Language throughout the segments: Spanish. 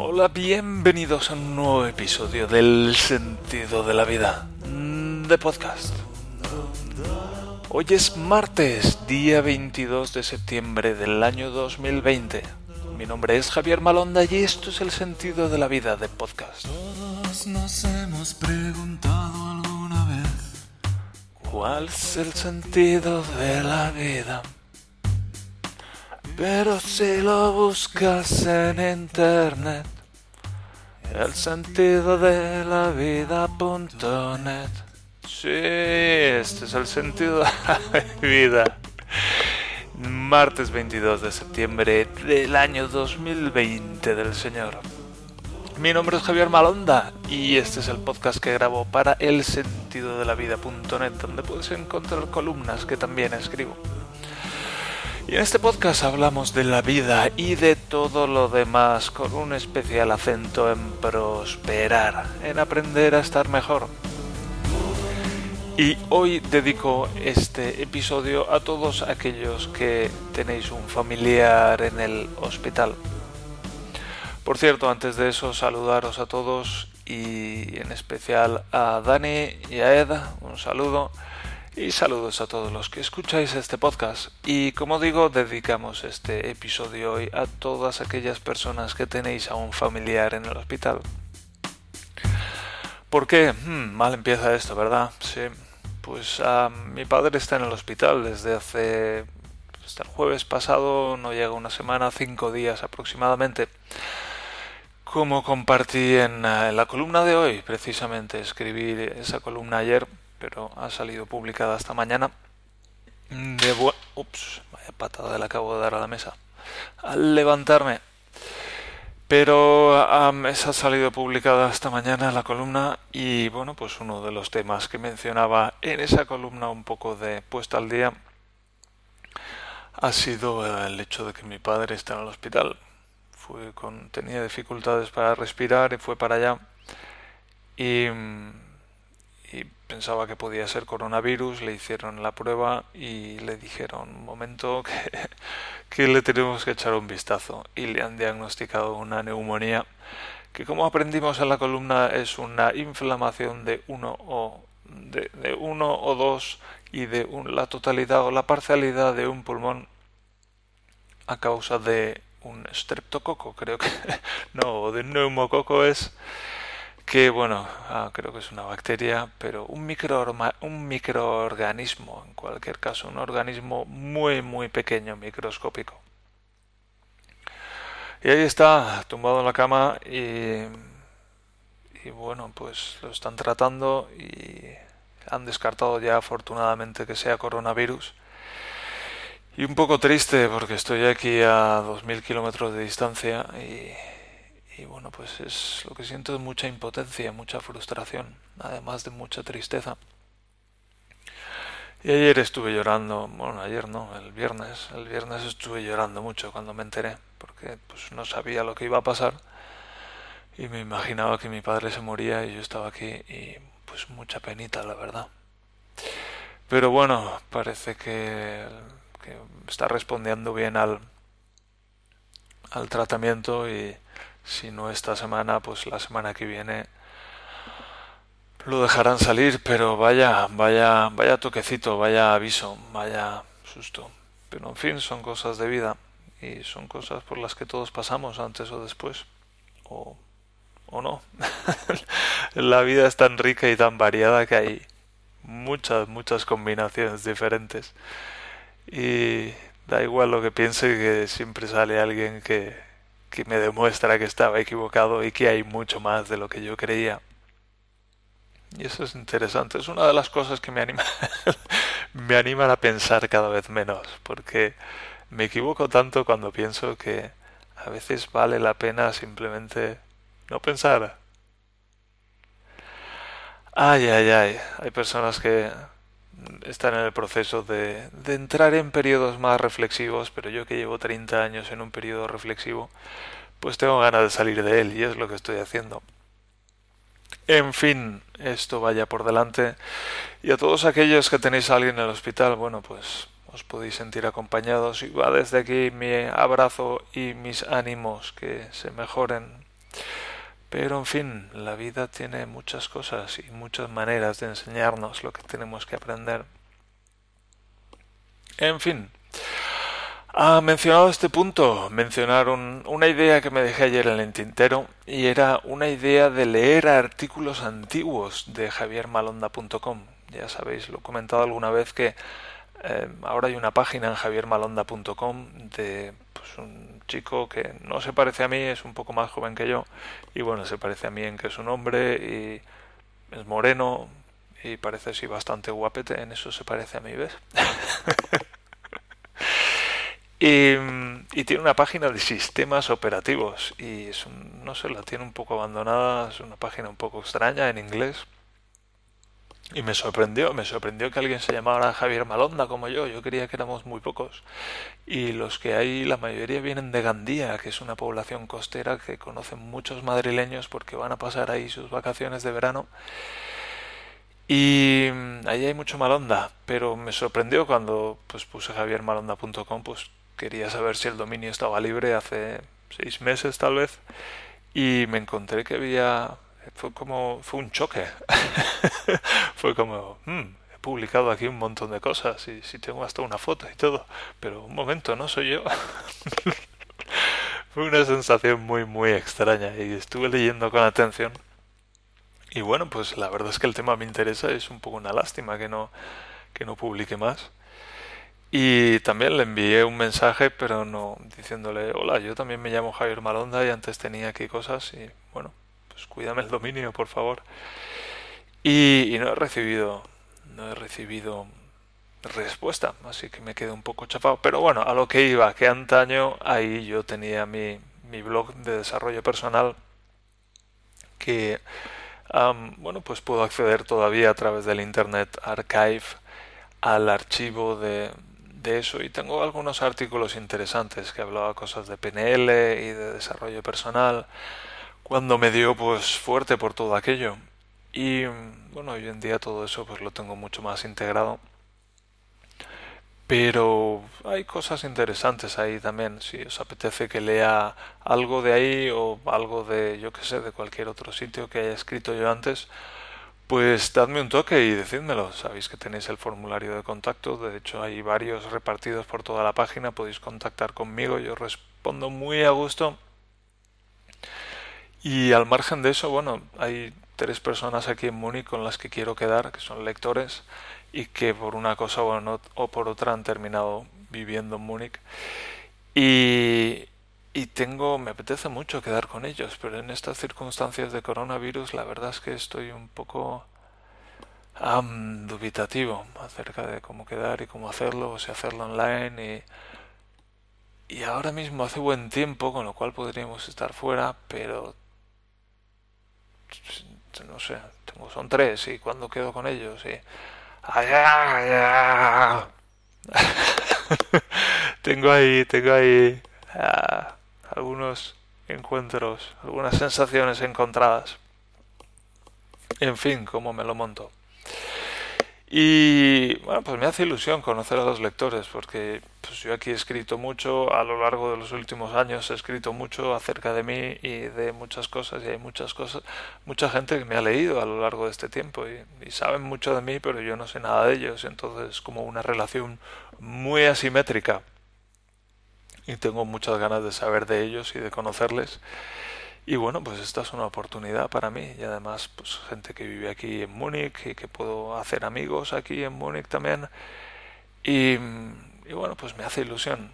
Hola, bienvenidos a un nuevo episodio del sentido de la vida mm, de podcast. Hoy es martes, día 22 de septiembre del año 2020. Mi nombre es Javier Malonda y esto es el sentido de la vida de podcast. Todos nos hemos preguntado alguna vez ¿Cuál es el sentido de la vida? Pero si lo buscas en internet, el sentido de la vida.net. Sí, este es el sentido de la vida. Martes 22 de septiembre del año 2020 del Señor. Mi nombre es Javier Malonda y este es el podcast que grabo para el sentido de la vida.net donde puedes encontrar columnas que también escribo. Y en este podcast hablamos de la vida y de todo lo demás con un especial acento en prosperar, en aprender a estar mejor. Y hoy dedico este episodio a todos aquellos que tenéis un familiar en el hospital. Por cierto, antes de eso, saludaros a todos y en especial a Dani y a Eda, un saludo. Y saludos a todos los que escucháis este podcast. Y como digo, dedicamos este episodio hoy a todas aquellas personas que tenéis a un familiar en el hospital. ¿Por qué? Hmm, mal empieza esto, ¿verdad? Sí. Pues ah, mi padre está en el hospital desde hace... hasta el jueves pasado, no llega una semana, cinco días aproximadamente. Como compartí en, en la columna de hoy, precisamente escribí esa columna ayer, pero ha salido publicada esta mañana. De Ups, vaya patada le acabo de dar a la mesa. Al levantarme. Pero um, esa ha salido publicada esta mañana la columna y bueno, pues uno de los temas que mencionaba en esa columna un poco de puesta al día ha sido el hecho de que mi padre está en el hospital. Fue con, tenía dificultades para respirar y fue para allá y y pensaba que podía ser coronavirus, le hicieron la prueba y le dijeron un momento que, que le tenemos que echar un vistazo y le han diagnosticado una neumonía que como aprendimos en la columna es una inflamación de uno o de, uno o dos y de un, la totalidad o la parcialidad de un pulmón a causa de un streptococo creo que no de neumococo es que bueno, ah, creo que es una bacteria, pero un, un microorganismo, en cualquier caso, un organismo muy, muy pequeño, microscópico. Y ahí está, tumbado en la cama y, y bueno, pues lo están tratando y han descartado ya afortunadamente que sea coronavirus. Y un poco triste porque estoy aquí a 2.000 kilómetros de distancia y y bueno, pues es lo que siento es mucha impotencia, mucha frustración, además de mucha tristeza. Y ayer estuve llorando, bueno, ayer no, el viernes, el viernes estuve llorando mucho cuando me enteré, porque pues no sabía lo que iba a pasar y me imaginaba que mi padre se moría y yo estaba aquí y pues mucha penita, la verdad. Pero bueno, parece que, que está respondiendo bien al, al tratamiento y si no esta semana, pues la semana que viene lo dejarán salir, pero vaya, vaya, vaya toquecito, vaya aviso, vaya susto. Pero en fin, son cosas de vida y son cosas por las que todos pasamos antes o después. O, o no. la vida es tan rica y tan variada que hay muchas, muchas combinaciones diferentes. Y da igual lo que piense que siempre sale alguien que, que me demuestra que estaba equivocado y que hay mucho más de lo que yo creía. Y eso es interesante, es una de las cosas que me anima me animan a pensar cada vez menos, porque me equivoco tanto cuando pienso que a veces vale la pena simplemente no pensar. Ay, ay, ay, hay personas que están en el proceso de, de entrar en periodos más reflexivos, pero yo que llevo 30 años en un periodo reflexivo, pues tengo ganas de salir de él y es lo que estoy haciendo. En fin, esto vaya por delante. Y a todos aquellos que tenéis a alguien en el hospital, bueno, pues os podéis sentir acompañados. Y va desde aquí mi abrazo y mis ánimos que se mejoren. Pero en fin, la vida tiene muchas cosas y muchas maneras de enseñarnos lo que tenemos que aprender. En fin, ha mencionado este punto, mencionar una idea que me dejé ayer en el tintero y era una idea de leer artículos antiguos de javiermalonda.com. Ya sabéis, lo he comentado alguna vez que eh, ahora hay una página en javiermalonda.com de pues, un chico que no se parece a mí, es un poco más joven que yo y bueno, se parece a mí en que es un hombre y es moreno y parece así bastante guapete, en eso se parece a mí, ¿ves? Y, tiene una página de sistemas operativos y es no sé, la tiene un poco abandonada, es una página un poco extraña en inglés. Y me sorprendió, me sorprendió que alguien se llamara Javier Malonda como yo, yo creía que éramos muy pocos. Y los que hay, la mayoría vienen de Gandía, que es una población costera que conocen muchos madrileños porque van a pasar ahí sus vacaciones de verano. Y ahí hay mucho Malonda, pero me sorprendió cuando pues puse javiermalonda.com, pues quería saber si el dominio estaba libre hace seis meses tal vez y me encontré que había fue como fue un choque. Fue como hmm, he publicado aquí un montón de cosas y si tengo hasta una foto y todo pero un momento no soy yo fue una sensación muy muy extraña y estuve leyendo con atención. Y bueno pues la verdad es que el tema me interesa es un poco una lástima que no que no publique más. Y también le envié un mensaje, pero no diciéndole, hola, yo también me llamo Javier Malonda y antes tenía aquí cosas y bueno, pues cuídame el dominio, por favor. Y, no he recibido, no he recibido respuesta, así que me quedé un poco chafado. Pero bueno, a lo que iba, que antaño ahí yo tenía mi, mi blog de desarrollo personal que, bueno, pues puedo acceder todavía a través del Internet Archive al archivo de, de eso y tengo algunos artículos interesantes que hablaba cosas de PNL y de desarrollo personal cuando me dio pues fuerte por todo aquello y bueno hoy en día todo eso pues lo tengo mucho más integrado pero hay cosas interesantes ahí también si os apetece que lea algo de ahí o algo de yo que sé de cualquier otro sitio que haya escrito yo antes pues dadme un toque y decídmelo. Sabéis que tenéis el formulario de contacto. De hecho, hay varios repartidos por toda la página. Podéis contactar conmigo. Yo respondo muy a gusto. Y al margen de eso, bueno, hay tres personas aquí en Múnich con las que quiero quedar, que son lectores y que por una cosa o por otra han terminado viviendo en Múnich. Y, y tengo, me apetece mucho quedar con ellos, pero en estas circunstancias de coronavirus la verdad es que estoy un poco dubitativo acerca de cómo quedar y cómo hacerlo, o si hacerlo online y, y ahora mismo hace buen tiempo, con lo cual podríamos estar fuera, pero no sé, tengo, son tres y cuando quedo con ellos y tengo ahí, tengo ahí ah, algunos encuentros, algunas sensaciones encontradas. En fin, cómo me lo monto. Y bueno, pues me hace ilusión conocer a los lectores, porque pues yo aquí he escrito mucho, a lo largo de los últimos años he escrito mucho acerca de mí y de muchas cosas, y hay muchas cosas, mucha gente que me ha leído a lo largo de este tiempo y, y saben mucho de mí, pero yo no sé nada de ellos, entonces es como una relación muy asimétrica y tengo muchas ganas de saber de ellos y de conocerles. Y bueno, pues esta es una oportunidad para mí y además pues gente que vive aquí en Múnich y que puedo hacer amigos aquí en Múnich también. Y, bueno, pues me hace ilusión.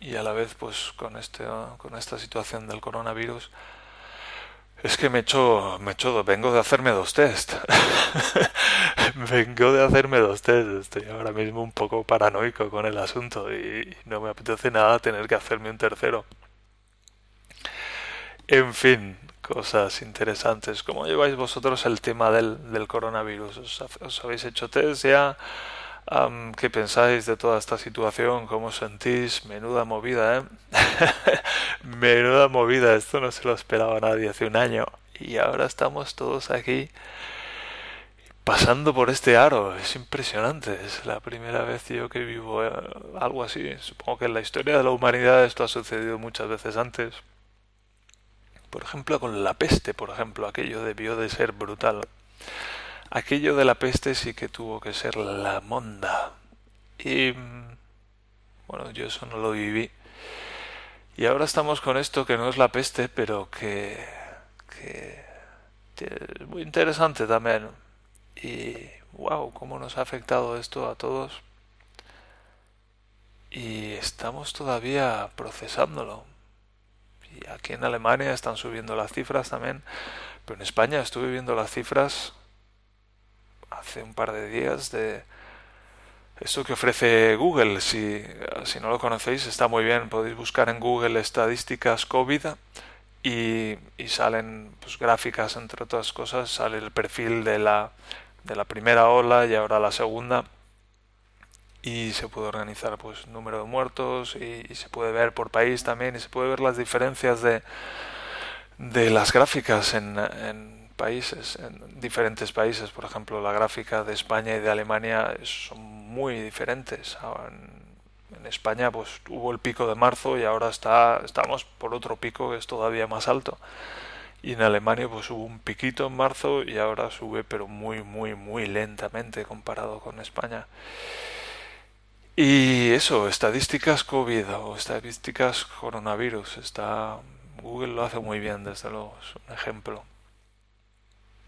Y a la vez pues con, este, con esta situación del coronavirus es que me echo, me echo, vengo de hacerme dos test. vengo de hacerme dos test. Estoy ahora mismo un poco paranoico con el asunto y no me apetece nada tener que hacerme un tercero. En fin, cosas interesantes. ¿Cómo lleváis vosotros el tema del, del coronavirus? ¿Os, ¿Os, habéis hecho test ya? ¿Qué pensáis de toda esta situación? ¿Cómo sentís? Menuda movida, ¿eh? Menuda movida, esto no se lo esperaba nadie hace un año. Y ahora estamos todos aquí pasando por este aro. Es impresionante, es la primera vez yo que vivo eh, algo así. Supongo que en la historia de la humanidad esto ha sucedido muchas veces antes. Por ejemplo, con la peste, por ejemplo, aquello debió de ser brutal. Aquello de la peste sí que tuvo que ser la monda. Y bueno, yo eso no lo viví. Y ahora estamos con esto que no es la peste, pero que, es muy interesante también. Y wow, cómo nos ha afectado esto a todos. Y estamos todavía procesándolo. Y aquí en Alemania están subiendo las cifras también. Pero en España estuve viendo las cifras hace un par de días de esto que ofrece Google. Si, no lo conocéis, está muy bien. Podéis buscar en Google estadísticas COVID y, y salen pues, gráficas, entre otras cosas. Sale el perfil de la, de la primera ola y ahora la segunda y se puede organizar pues número de muertos y, se puede ver por país también y se puede ver las diferencias de, de las gráficas en, en países, en diferentes países. Por ejemplo, la gráfica de España y de Alemania son muy diferentes. En, España pues hubo el pico de marzo y ahora está, estamos por otro pico que es todavía más alto. Y en Alemania pues hubo un piquito en marzo y ahora sube pero muy muy muy lentamente comparado con España. Y eso, estadísticas COVID o estadísticas coronavirus, está Google lo hace muy bien, desde luego, es un ejemplo.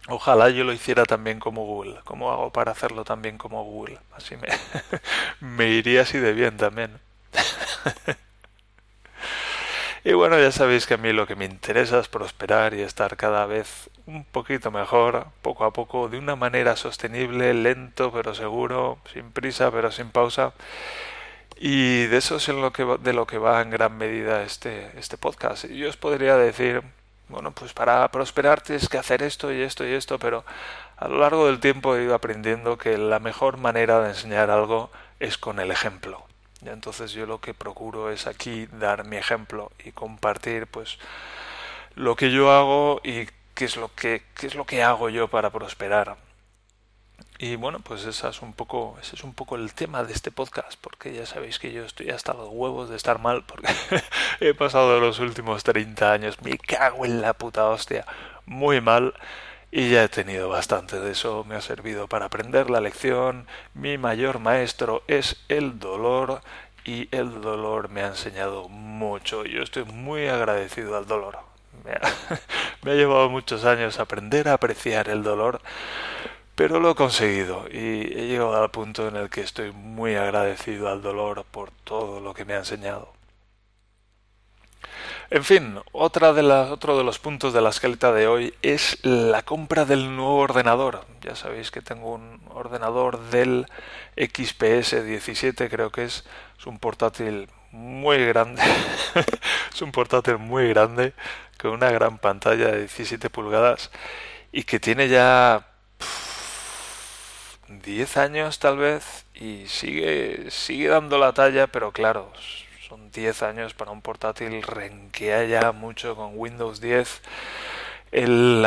Ojalá yo lo hiciera también como Google. ¿Cómo hago para hacerlo también como Google? Así me, me iría así de bien también. Y bueno, ya sabéis que a mí lo que me interesa es prosperar y estar cada vez un poquito mejor, poco a poco, de una manera sostenible, lento pero seguro, sin prisa pero sin pausa. Y de eso es lo que de lo que va en gran medida este, este podcast. Y yo os podría decir, bueno, pues para prosperar tienes que hacer esto y esto y esto, pero a lo largo del tiempo he ido aprendiendo que la mejor manera de enseñar algo es con el ejemplo. Entonces yo lo que procuro es aquí dar mi ejemplo y compartir pues lo que yo hago y qué es lo que qué es lo que hago yo para prosperar. Y bueno, pues esa es un poco, ese es un poco el tema de este podcast, porque ya sabéis que yo estoy hasta los huevos de estar mal, porque he pasado los últimos 30 años, me cago en la puta hostia, muy mal. Y ya he tenido bastante de eso, me ha servido para aprender la lección. Mi mayor maestro es el dolor y el dolor me ha enseñado mucho. Yo estoy muy agradecido al dolor. Me ha, llevado muchos años aprender a apreciar el dolor, pero lo he conseguido y he llegado al punto en el que estoy muy agradecido al dolor por todo lo que me ha enseñado. En fin, otra de otro de los puntos de la esqueleta de hoy es la compra del nuevo ordenador. Ya sabéis que tengo un ordenador del XPS 17, creo que es, es un portátil muy grande. es un portátil muy grande con una gran pantalla de 17 pulgadas y que tiene ya 10 años tal vez y sigue sigue dando la talla, pero claro, son 10 años para un portátil, renquea ya mucho con Windows 10. El,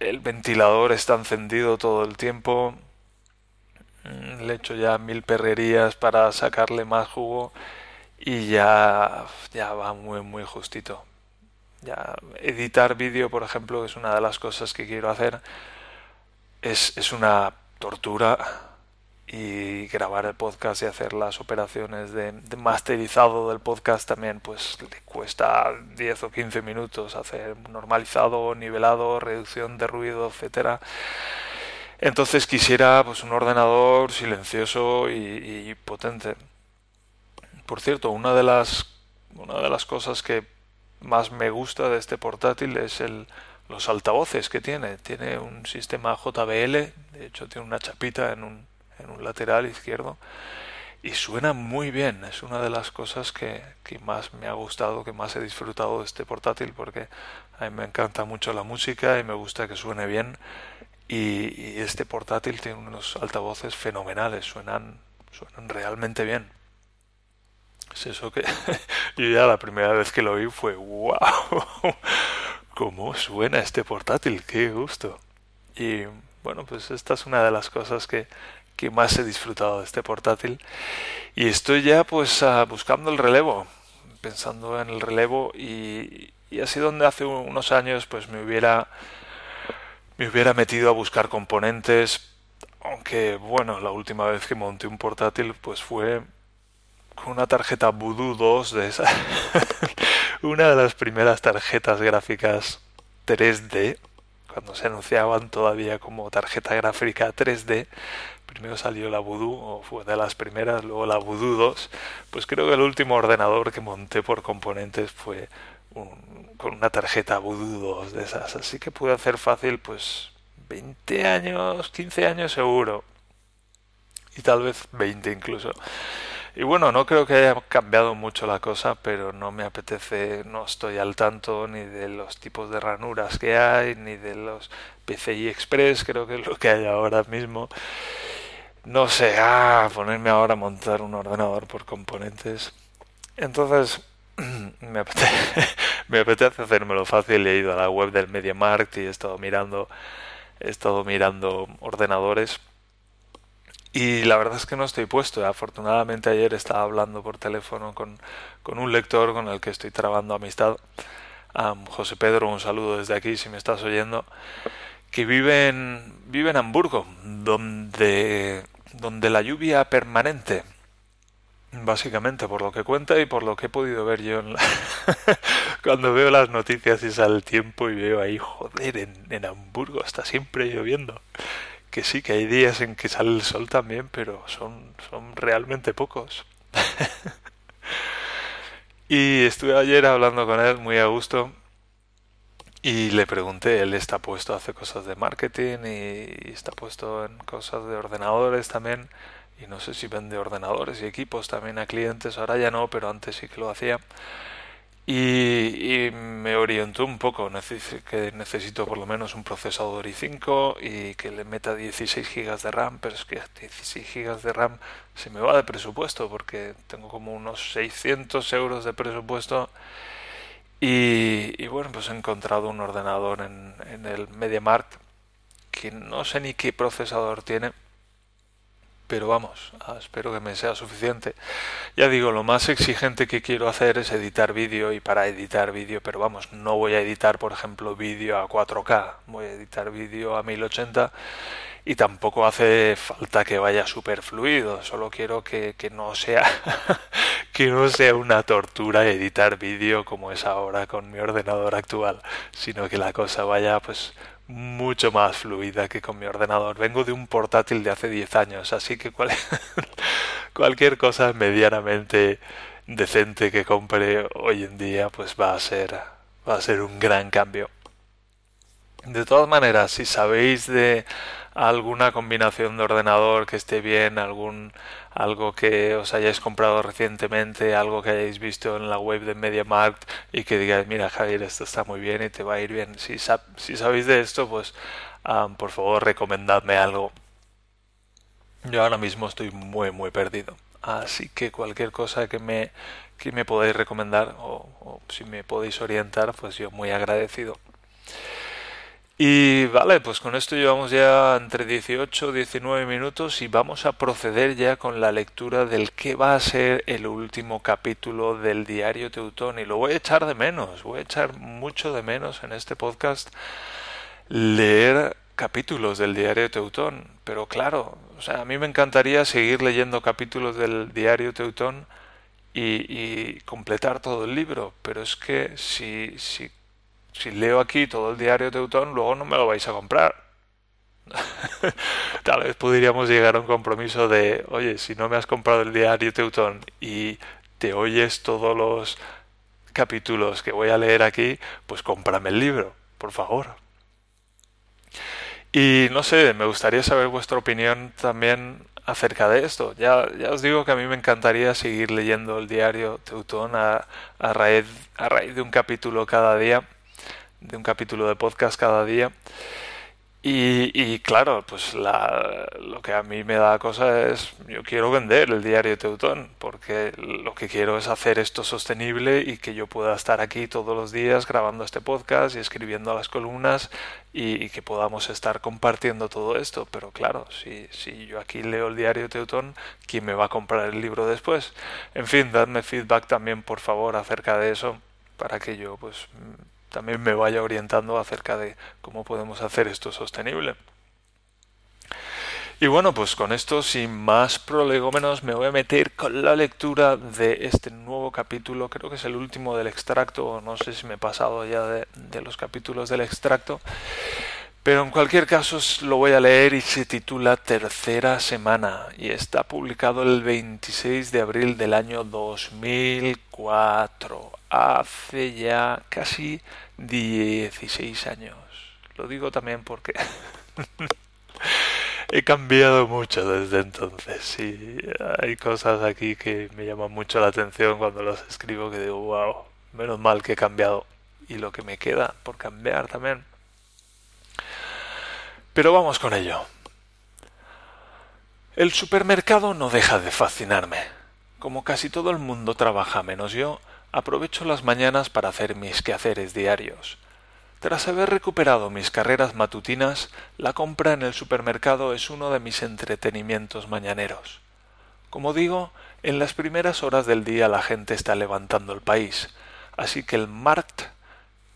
el ventilador está encendido todo el tiempo. Mm, le he hecho ya mil perrerías para sacarle más jugo y ya, ya va muy muy justito. Ya editar vídeo, por ejemplo, es una de las cosas que quiero hacer. Es, es una tortura y grabar el podcast y hacer las operaciones de, masterizado del podcast también pues le cuesta 10 o 15 minutos hacer normalizado, nivelado, reducción de ruido, etcétera. Entonces quisiera pues un ordenador silencioso y, potente. Por cierto, una de las una de las cosas que más me gusta de este portátil es el los altavoces que tiene. Tiene un sistema JBL, de hecho tiene una chapita en un en un lateral izquierdo y suena muy bien. Es una de las cosas que, que, más me ha gustado, que más he disfrutado de este portátil porque a mí me encanta mucho la música y me gusta que suene bien. Y, este portátil tiene unos altavoces fenomenales, suenan, suenan realmente bien. Es eso que yo ya la primera vez que lo vi fue wow, cómo suena este portátil, qué gusto. Y bueno, pues esta es una de las cosas que, que más he disfrutado de este portátil. Y estoy ya pues ah, buscando el relevo, pensando en el relevo y, así donde hace unos años pues me hubiera me hubiera metido a buscar componentes aunque bueno la última vez que monté un portátil pues fue con una tarjeta Voodoo 2 de esa una de las primeras tarjetas gráficas 3D cuando se anunciaban todavía como tarjeta gráfica 3D primero salió la Voodoo, o fue de las primeras, luego la Voodoo 2, pues creo que el último ordenador que monté por componentes fue con una tarjeta Voodoo 2 de esas, así que pude hacer fácil pues 20 años, 15 años seguro, y tal vez 20 incluso. Y bueno, no creo que haya cambiado mucho la cosa, pero no me apetece, no estoy al tanto ni de los tipos de ranuras que hay, ni de los PCI Express, creo que es lo que hay ahora mismo no sé, ah, ponerme ahora a montar un ordenador por componentes. Entonces, me apetece, me apetece hacérmelo fácil. He ido a la web del MediaMarkt y he estado mirando, he estado mirando ordenadores. Y la verdad es que no estoy puesto. Afortunadamente ayer estaba hablando por teléfono con, con un lector con el que estoy trabando amistad. José Pedro, un saludo desde aquí si me estás oyendo. Que vive en, vive en Hamburgo, donde donde la lluvia permanente, básicamente por lo que cuenta y por lo que he podido ver yo cuando veo las noticias y sale el tiempo y veo ahí, joder, en, en Hamburgo está siempre lloviendo. Que sí, que hay días en que sale el sol también, pero son, son realmente pocos. y estuve ayer hablando con él muy a gusto y le pregunté, él está puesto, hace cosas de marketing y está puesto en cosas de ordenadores también. Y no sé si vende ordenadores y equipos también a clientes, ahora ya no, pero antes sí que lo hacía. Y, me orientó un poco, que necesito por lo menos un procesador i5 y que le meta 16 GB de RAM, pero es que 16 GB de RAM se me va de presupuesto porque tengo como unos 600 euros de presupuesto y, bueno, pues he encontrado un ordenador en, en el MediaMarkt que no sé ni qué procesador tiene, pero vamos, ah, espero que me sea suficiente. Ya digo, lo más exigente que quiero hacer es editar vídeo y para editar vídeo, pero vamos, no voy a editar, por ejemplo, vídeo a 4K, voy a editar vídeo a 1080 y tampoco hace falta que vaya super fluido, solo quiero que, que no sea que no sea una tortura editar vídeo como es ahora con mi ordenador actual, sino que la cosa vaya pues mucho más fluida que con mi ordenador. Vengo de un portátil de hace 10 años, así que cual... cualquier cosa medianamente decente que compre hoy en día pues va a ser va a ser un gran cambio. De todas maneras, si sabéis de alguna combinación de ordenador que esté bien, algún algo que os hayáis comprado recientemente, algo que hayáis visto en la web de MediaMarkt y que digáis, mira Javier, esto está muy bien y te va a ir bien. Si, si sabéis de esto, pues por favor recomendadme algo. Yo ahora mismo estoy muy muy perdido. Así que cualquier cosa que me, que me podáis recomendar o, o si me podéis orientar, pues yo muy agradecido. Y vale, pues con esto llevamos ya entre 18 y 19 minutos y vamos a proceder ya con la lectura del que va a ser el último capítulo del diario Teutón. Y lo voy a echar de menos, voy a echar mucho de menos en este podcast leer capítulos del diario Teutón. Pero claro, o sea, a mí me encantaría seguir leyendo capítulos del diario Teutón y, y completar todo el libro. Pero es que si, si si leo aquí todo el diario Teutón, luego no me lo vais a comprar. Tal vez podríamos llegar a un compromiso de, oye, si no me has comprado el diario Teutón y te oyes todos los capítulos que voy a leer aquí, pues cómprame el libro, por favor. Y no sé, me gustaría saber vuestra opinión también acerca de esto. Ya, ya os digo que a mí me encantaría seguir leyendo el diario Teutón a, raíz, a raíz de un capítulo cada día de un capítulo de podcast cada día. Y, y claro, pues la, lo que a mí me da cosa es, yo quiero vender el diario Teutón, porque lo que quiero es hacer esto sostenible y que yo pueda estar aquí todos los días grabando este podcast y escribiendo las columnas y, que podamos estar compartiendo todo esto. Pero claro, si, si yo aquí leo el diario Teutón, ¿quién me va a comprar el libro después? En fin, dadme feedback también, por favor, acerca de eso para que yo pues también me vaya orientando acerca de cómo podemos hacer esto sostenible. Y bueno, pues con esto, sin más prolegómenos, me voy a meter con la lectura de este nuevo capítulo. Creo que es el último del extracto, no sé si me he pasado ya de, de los capítulos del extracto. Pero en cualquier caso lo voy a leer y se titula Tercera Semana y está publicado el 26 de abril del año 2004, hace ya casi 16 años. Lo digo también porque he cambiado mucho desde entonces y hay cosas aquí que me llaman mucho la atención cuando las escribo que digo, wow, menos mal que he cambiado y lo que me queda por cambiar también. Pero vamos con ello. El supermercado no deja de fascinarme. Como casi todo el mundo trabaja menos yo, aprovecho las mañanas para hacer mis quehaceres diarios. Tras haber recuperado mis carreras matutinas, la compra en el supermercado es uno de mis entretenimientos mañaneros. Como digo, en las primeras horas del día la gente está levantando el país, así que el markt,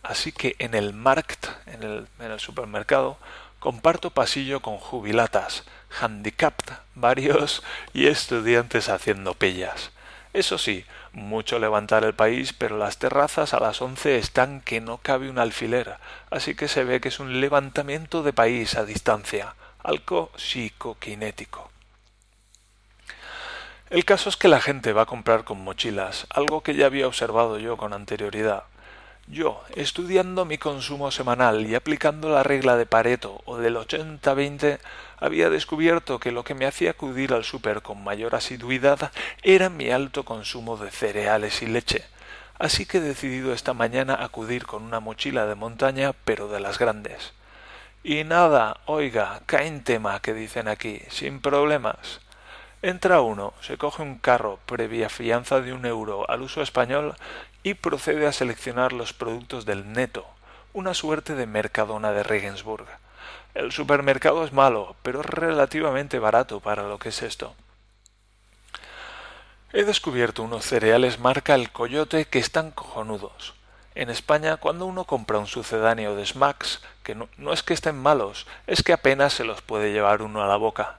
así que en el markt, en el, supermercado, comparto pasillo con jubilatas, handicapped, varios y estudiantes haciendo pellas. Eso sí, mucho levantar el país, pero las terrazas a las once están que no cabe un alfiler, así que se ve que es un levantamiento de país a distancia, algo psicoquinético. El caso es que la gente va a comprar con mochilas, algo que ya había observado yo con anterioridad. Yo, estudiando mi consumo semanal y aplicando la regla de Pareto o del 80-20, había descubierto que lo que me hacía acudir al súper con mayor asiduidad era mi alto consumo de cereales y leche. Así que he decidido esta mañana acudir con una mochila de montaña, pero de las grandes. Y nada, oiga, cae tema que dicen aquí, sin problemas. Entra uno, se coge un carro previa fianza de un euro al uso español y procede a seleccionar los productos del neto, una suerte de mercadona de Regensburg. El supermercado es malo, pero relativamente barato para lo que es esto. He descubierto unos cereales marca El Coyote que están cojonudos. En España, cuando uno compra un sucedáneo de Smacks, que no, no, es que estén malos, es que apenas se los puede llevar uno a la boca.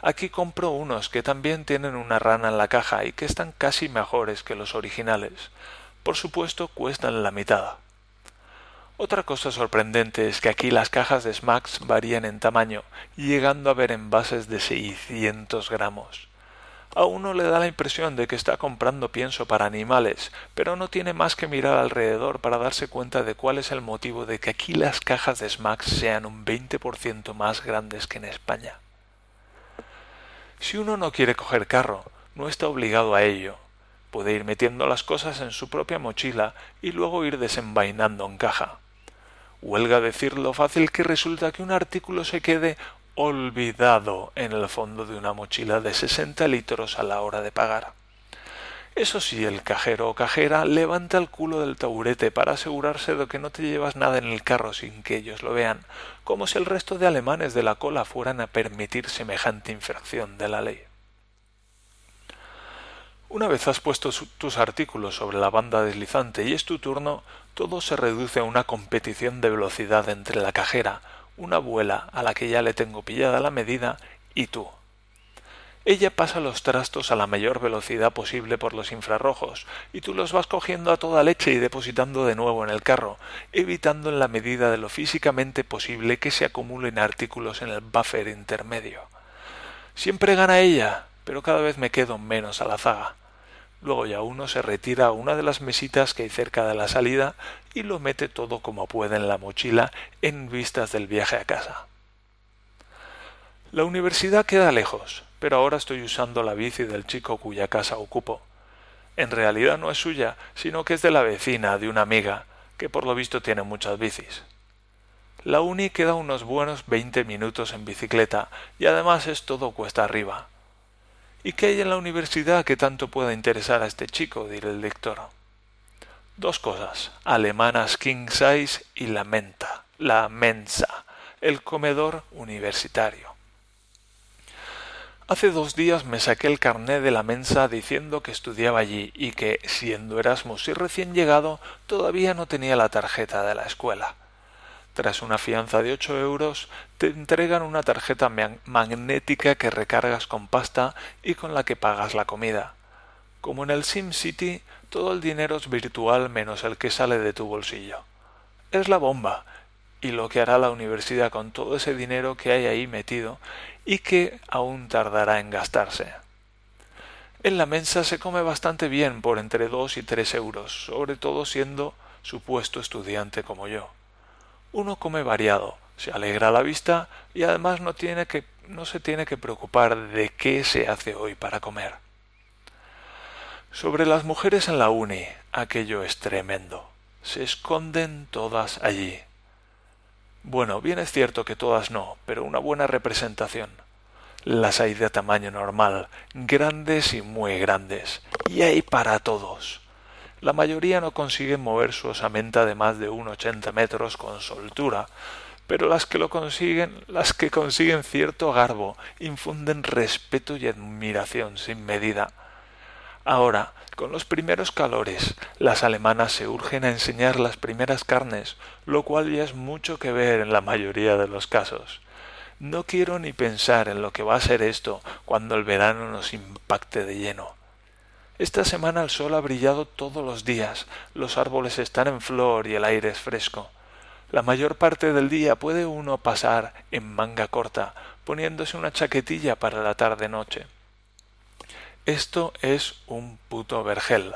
Aquí compro unos que también tienen una rana en la caja y que están casi mejores que los originales. Por supuesto, cuestan la mitad. Otra cosa sorprendente es que aquí las cajas de Smacks varían en tamaño, llegando a ver envases de 600 gramos. A uno le da la impresión de que está comprando pienso para animales, pero no tiene más que mirar alrededor para darse cuenta de cuál es el motivo de que aquí las cajas de Smacks sean un 20% más grandes que en España. Si uno no quiere coger carro, no está obligado a ello. Puede ir metiendo las cosas en su propia mochila y luego ir desenvainando en caja. Huelga decir lo fácil que resulta que un artículo se quede olvidado en el fondo de una mochila de sesenta litros a la hora de pagar. Eso sí, el cajero o cajera levanta el culo del taburete para asegurarse de que no te llevas nada en el carro sin que ellos lo vean, como si el resto de alemanes de la cola fueran a permitir semejante infracción de la ley. Una vez has puesto tus artículos sobre la banda deslizante y es tu turno, todo se reduce a una competición de velocidad entre la cajera, una abuela a la que ya le tengo pillada la medida, y tú. Ella pasa los trastos a la mayor velocidad posible por los infrarrojos, y tú los vas cogiendo a toda leche y depositando de nuevo en el carro, evitando en la medida de lo físicamente posible que se acumulen artículos en el buffer intermedio. Siempre gana ella, pero cada vez me quedo menos a la zaga. Luego ya uno se retira a una de las mesitas que hay cerca de la salida y lo mete todo como puede en la mochila en vistas del viaje a casa. La universidad queda lejos, pero ahora estoy usando la bici del chico cuya casa ocupo. En realidad no es suya, sino que es de la vecina, de una amiga, que por lo visto tiene muchas bicis. La uni queda unos buenos veinte minutos en bicicleta y además es todo cuesta arriba. ¿Y qué hay en la universidad que tanto pueda interesar a este chico? dirá el lector. Dos cosas, alemanas king size y la menta, la mensa, el comedor universitario. Hace dos días me saqué el carné de la mensa diciendo que estudiaba allí y que, siendo Erasmus y recién llegado, todavía no tenía la tarjeta de la escuela. Tras una fianza de ocho euros, te entregan una tarjeta magnética que recargas con pasta y con la que pagas la comida. Como en el Sim City, todo el dinero es virtual menos el que sale de tu bolsillo. Es la bomba, y lo que hará la universidad con todo ese dinero que hay ahí metido y que aún tardará en gastarse. En la mensa se come bastante bien por entre dos y tres euros, sobre todo siendo supuesto estudiante como yo. Uno come variado, se alegra la vista y además no, tiene que, no se tiene que preocupar de qué se hace hoy para comer. Sobre las mujeres en la uni, aquello es tremendo. Se esconden todas allí, bueno, bien es cierto que todas no, pero una buena representación. Las hay de tamaño normal, grandes y muy grandes, y hay para todos. La mayoría no consiguen mover su osamenta de más de un ochenta metros con soltura, pero las que lo consiguen, las que consiguen cierto garbo, infunden respeto y admiración sin medida. Ahora, con los primeros calores, las alemanas se urgen a enseñar las primeras carnes, lo cual ya es mucho que ver en la mayoría de los casos. No quiero ni pensar en lo que va a ser esto cuando el verano nos impacte de lleno. Esta semana el sol ha brillado todos los días, los árboles están en flor y el aire es fresco. La mayor parte del día puede uno pasar en manga corta, poniéndose una chaquetilla para la tarde noche. Esto es un puto vergel.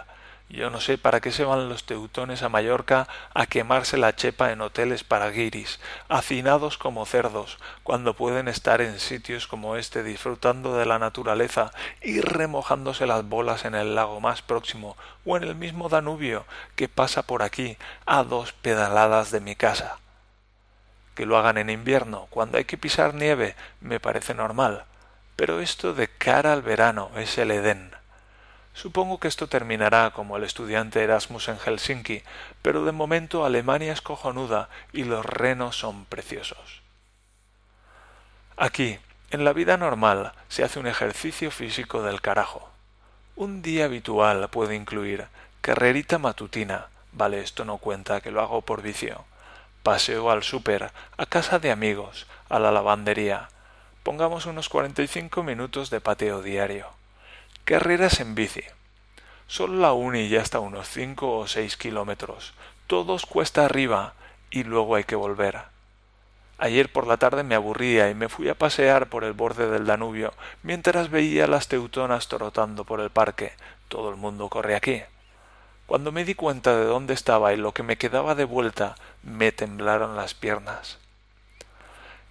Yo no sé para qué se van los teutones a Mallorca a quemarse la chepa en hoteles para guiris, hacinados como cerdos, cuando pueden estar en sitios como este disfrutando de la naturaleza y remojándose las bolas en el lago más próximo o en el mismo Danubio que pasa por aquí a dos pedaladas de mi casa. Que lo hagan en invierno, cuando hay que pisar nieve, me parece normal, pero esto de cara al verano es el Edén. Supongo que esto terminará como el estudiante Erasmus en Helsinki, pero de momento Alemania es cojonuda y los renos son preciosos. Aquí, en la vida normal, se hace un ejercicio físico del carajo. Un día habitual puede incluir carrerita matutina, vale, esto no cuenta que lo hago por vicio, paseo al súper, a casa de amigos, a la lavandería, Pongamos unos 45 minutos de pateo diario. Carreras en bici. Solo la uni ya está unos 5 o 6 kilómetros. Todos cuesta arriba y luego hay que volver. Ayer por la tarde me aburría y me fui a pasear por el borde del Danubio mientras veía las teutonas trotando por el parque. Todo el mundo corre aquí. Cuando me di cuenta de dónde estaba y lo que me quedaba de vuelta, me temblaron las piernas.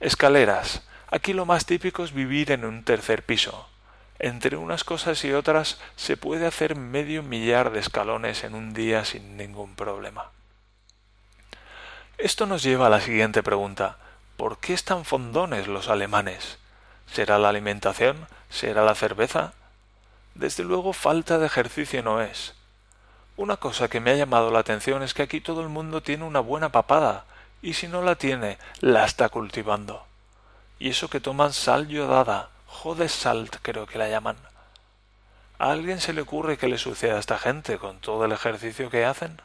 Escaleras. Aquí lo más típico es vivir en un tercer piso. Entre unas cosas y otras se puede hacer medio millar de escalones en un día sin ningún problema. Esto nos lleva a la siguiente pregunta. ¿Por qué están fondones los alemanes? ¿Será la alimentación? ¿Será la cerveza? Desde luego falta de ejercicio no es. Una cosa que me ha llamado la atención es que aquí todo el mundo tiene una buena papada, y si no la tiene, la está cultivando y eso que toman sal yodada, jode salt creo que la llaman. ¿A alguien se le ocurre que le suceda a esta gente con todo el ejercicio que hacen?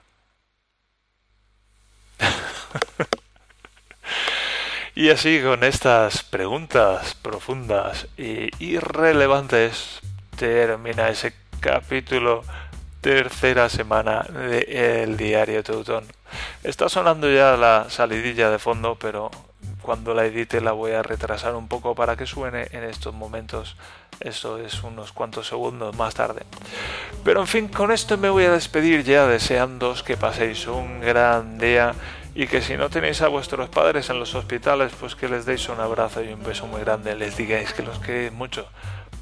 y así con estas preguntas profundas e irrelevantes termina ese capítulo tercera semana de El Diario Teutón. Está sonando ya la salidilla de fondo, pero cuando la edite la voy a retrasar un poco para que suene en estos momentos. Eso es unos cuantos segundos más tarde. Pero en fin, con esto me voy a despedir ya deseándoos que paséis un gran día y que si no tenéis a vuestros padres en los hospitales, pues que les deis un abrazo y un beso muy grande, les digáis que los queréis mucho,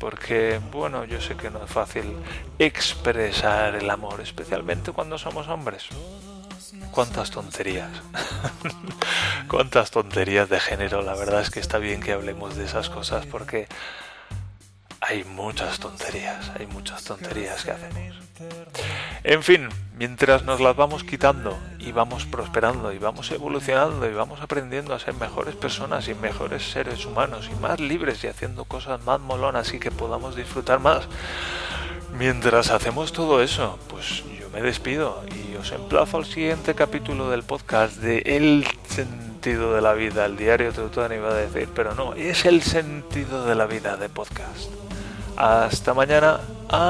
porque bueno, yo sé que no es fácil expresar el amor, especialmente cuando somos hombres cuántas tonterías. cuántas tonterías de género. La verdad es que está bien que hablemos de esas cosas porque hay muchas tonterías, hay muchas tonterías que hacemos. En fin, mientras nos las vamos quitando y vamos prosperando y vamos evolucionando y vamos aprendiendo a ser mejores personas y mejores seres humanos y más libres y haciendo cosas más molonas y que podamos disfrutar más. Mientras hacemos todo eso, pues me despido y os emplazo al siguiente capítulo del podcast de El sentido de la vida. El diario Teutón iba a decir, pero no, es el sentido de la vida de podcast. Hasta mañana. Adiós.